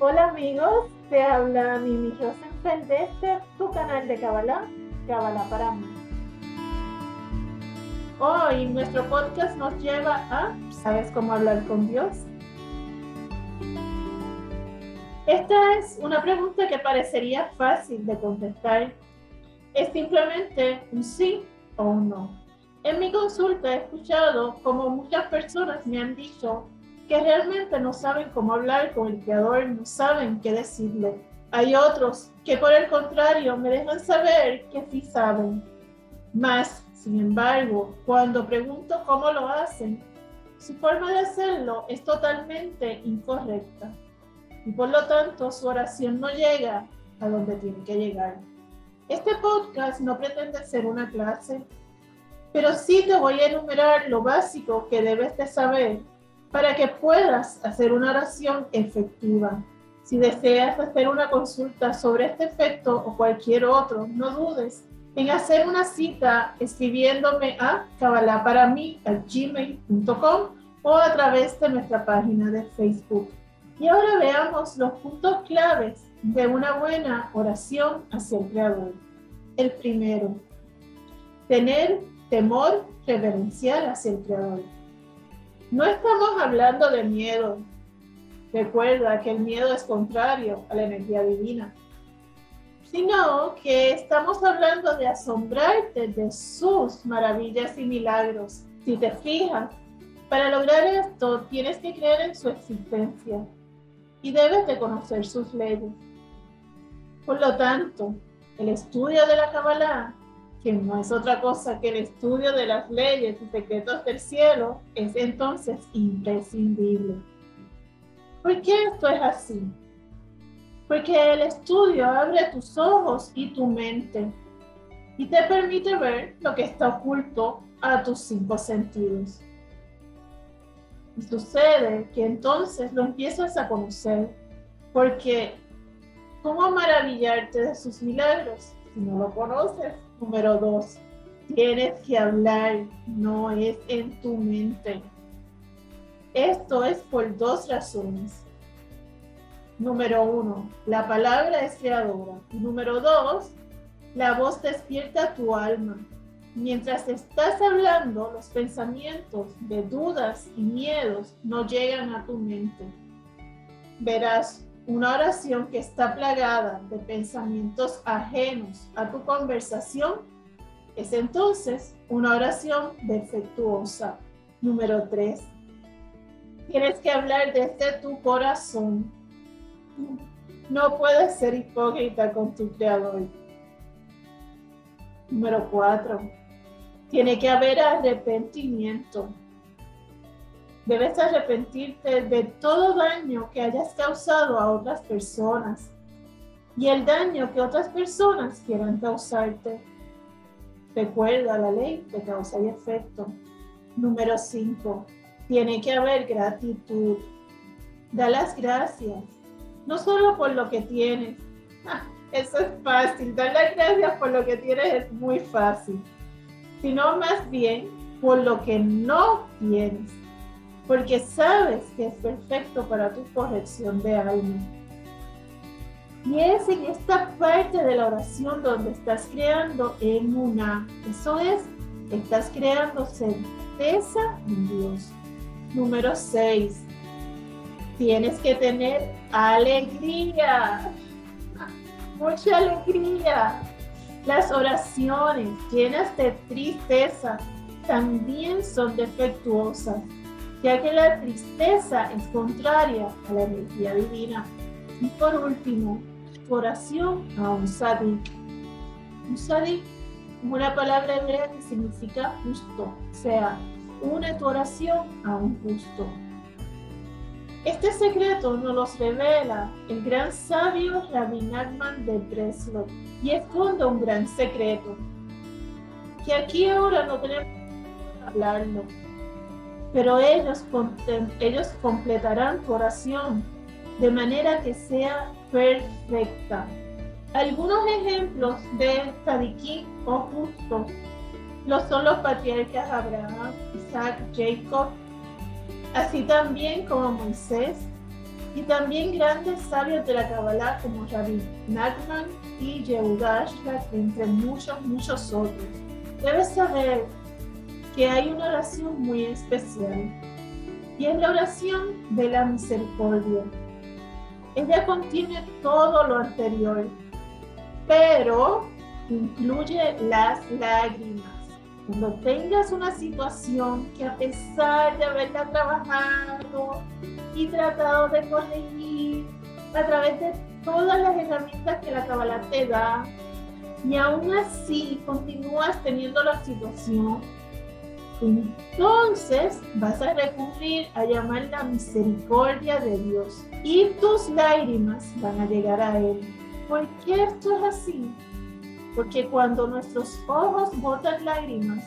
Hola amigos, te habla Mimi Rosenfeld de este tu canal de Kabbalah, Kabbalah para mí. Hoy nuestro podcast nos lleva a ¿Sabes cómo hablar con Dios? Esta es una pregunta que parecería fácil de contestar. Es simplemente un sí o un no. En mi consulta he escuchado como muchas personas me han dicho que realmente no saben cómo hablar con el Creador, no saben qué decirle. Hay otros que por el contrario me dejan saber que sí saben. Más, sin embargo, cuando pregunto cómo lo hacen, su forma de hacerlo es totalmente incorrecta y por lo tanto su oración no llega a donde tiene que llegar. Este podcast no pretende ser una clase, pero sí te voy a enumerar lo básico que debes de saber para que puedas hacer una oración efectiva. Si deseas hacer una consulta sobre este efecto o cualquier otro, no dudes en hacer una cita escribiéndome a gmail.com o a través de nuestra página de Facebook. Y ahora veamos los puntos claves de una buena oración hacia el Creador. El primero, tener temor reverencial hacia el Creador. No estamos hablando de miedo. Recuerda que el miedo es contrario a la energía divina. Sino que estamos hablando de asombrarte de sus maravillas y milagros. Si te fijas, para lograr esto tienes que creer en su existencia y debes de conocer sus leyes. Por lo tanto, el estudio de la Kabbalah que no es otra cosa que el estudio de las leyes y secretos del cielo, es entonces imprescindible. ¿Por qué esto es así? Porque el estudio abre tus ojos y tu mente y te permite ver lo que está oculto a tus cinco sentidos. Y sucede que entonces lo empiezas a conocer, porque ¿cómo maravillarte de sus milagros si no lo conoces? Número dos, tienes que hablar, no es en tu mente. Esto es por dos razones. Número uno, la palabra es creadora. Número dos, la voz despierta tu alma. Mientras estás hablando, los pensamientos de dudas y miedos no llegan a tu mente. Verás una oración que está plagada de pensamientos ajenos a tu conversación es entonces una oración defectuosa. Número 3. Tienes que hablar desde tu corazón. No puedes ser hipócrita con tu creador. Número 4. Tiene que haber arrepentimiento. Debes arrepentirte de todo daño que hayas causado a otras personas y el daño que otras personas quieran causarte. Recuerda la ley de causa y efecto. Número 5. Tiene que haber gratitud. Da las gracias, no solo por lo que tienes. Eso es fácil. Dar las gracias por lo que tienes es muy fácil. Sino más bien por lo que no tienes porque sabes que es perfecto para tu corrección de alma. Y es en esta parte de la oración donde estás creando una. Eso es, estás creando certeza en Dios. Número 6. Tienes que tener alegría. Mucha alegría. Las oraciones llenas de tristeza también son defectuosas ya que la tristeza es contraria a la energía divina. Y por último, oración a un sadik. Un sadik es una palabra hebrea que significa justo, o sea, une tu oración a un justo. Este secreto nos los revela el gran sabio Rabbi Nachman de Breslau y esconde un gran secreto, que aquí ahora no tenemos que hablarlo, pero ellos, ellos completarán tu oración de manera que sea perfecta. Algunos ejemplos de tzadikim o justos lo son los patriarcas Abraham, Isaac, Jacob, así también como Moisés, y también grandes sabios de la Kabbalah como Rabbi Nachman y Yehudash, entre muchos, muchos otros. Debes saber que hay una oración muy especial y es la oración de la misericordia. Ella contiene todo lo anterior, pero incluye las lágrimas. Cuando tengas una situación que a pesar de haberla trabajado y tratado de corregir a través de todas las herramientas que la Kabbalah te da, y aún así continúas teniendo la situación, entonces vas a recurrir a llamar la misericordia de Dios y tus lágrimas van a llegar a Él. ¿Por qué esto es así? Porque cuando nuestros ojos botan lágrimas,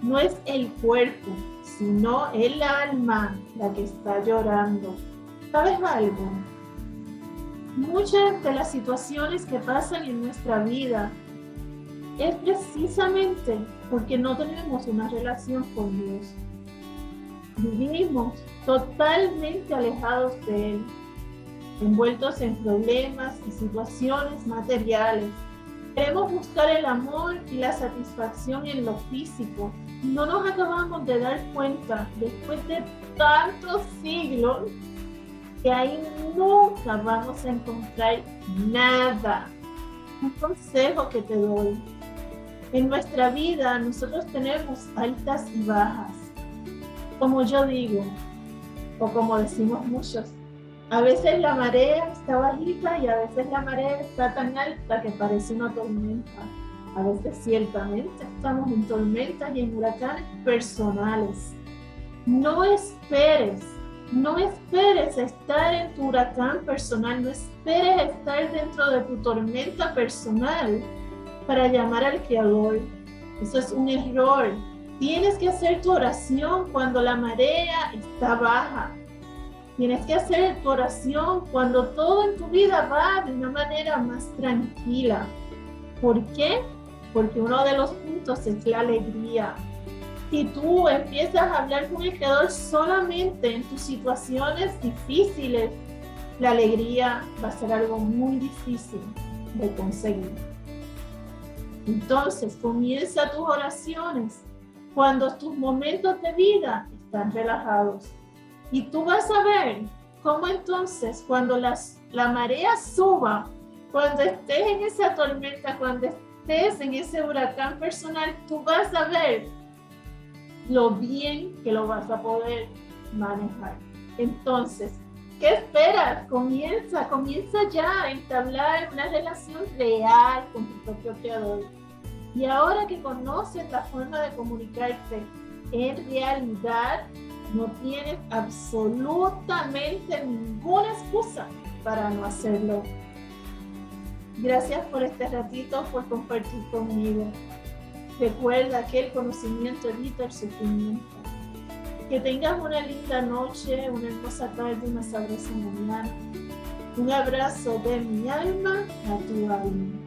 no es el cuerpo, sino el alma la que está llorando. ¿Sabes algo? Muchas de las situaciones que pasan en nuestra vida es precisamente porque no tenemos una relación con Dios. Vivimos totalmente alejados de Él, envueltos en problemas y situaciones materiales. Queremos buscar el amor y la satisfacción en lo físico no nos acabamos de dar cuenta después de tantos siglos que ahí nunca vamos a encontrar nada. Un consejo que te doy en nuestra vida nosotros tenemos altas y bajas. Como yo digo, o como decimos muchos, a veces la marea está bajita y a veces la marea está tan alta que parece una tormenta. A veces ciertamente estamos en tormentas y en huracanes personales. No esperes, no esperes estar en tu huracán personal, no esperes estar dentro de tu tormenta personal para llamar al Creador. Eso es un error. Tienes que hacer tu oración cuando la marea está baja. Tienes que hacer oración cuando todo en tu vida va de una manera más tranquila. ¿Por qué? Porque uno de los puntos es la alegría. Si tú empiezas a hablar con el Creador solamente en tus situaciones difíciles, la alegría va a ser algo muy difícil de conseguir. Entonces comienza tus oraciones cuando tus momentos de vida están relajados. Y tú vas a ver cómo entonces cuando las, la marea suba, cuando estés en esa tormenta, cuando estés en ese huracán personal, tú vas a ver lo bien que lo vas a poder manejar. Entonces, ¿qué esperas? Comienza, comienza ya a entablar una relación real con tu propio creador. Y ahora que conoces la forma de comunicarte en realidad, no tienes absolutamente ninguna excusa para no hacerlo. Gracias por este ratito, por compartir conmigo. Recuerda que el conocimiento evita el sufrimiento. Que tengas una linda noche, una hermosa tarde, una sabrosa mañana. Un abrazo de mi alma a tu alma.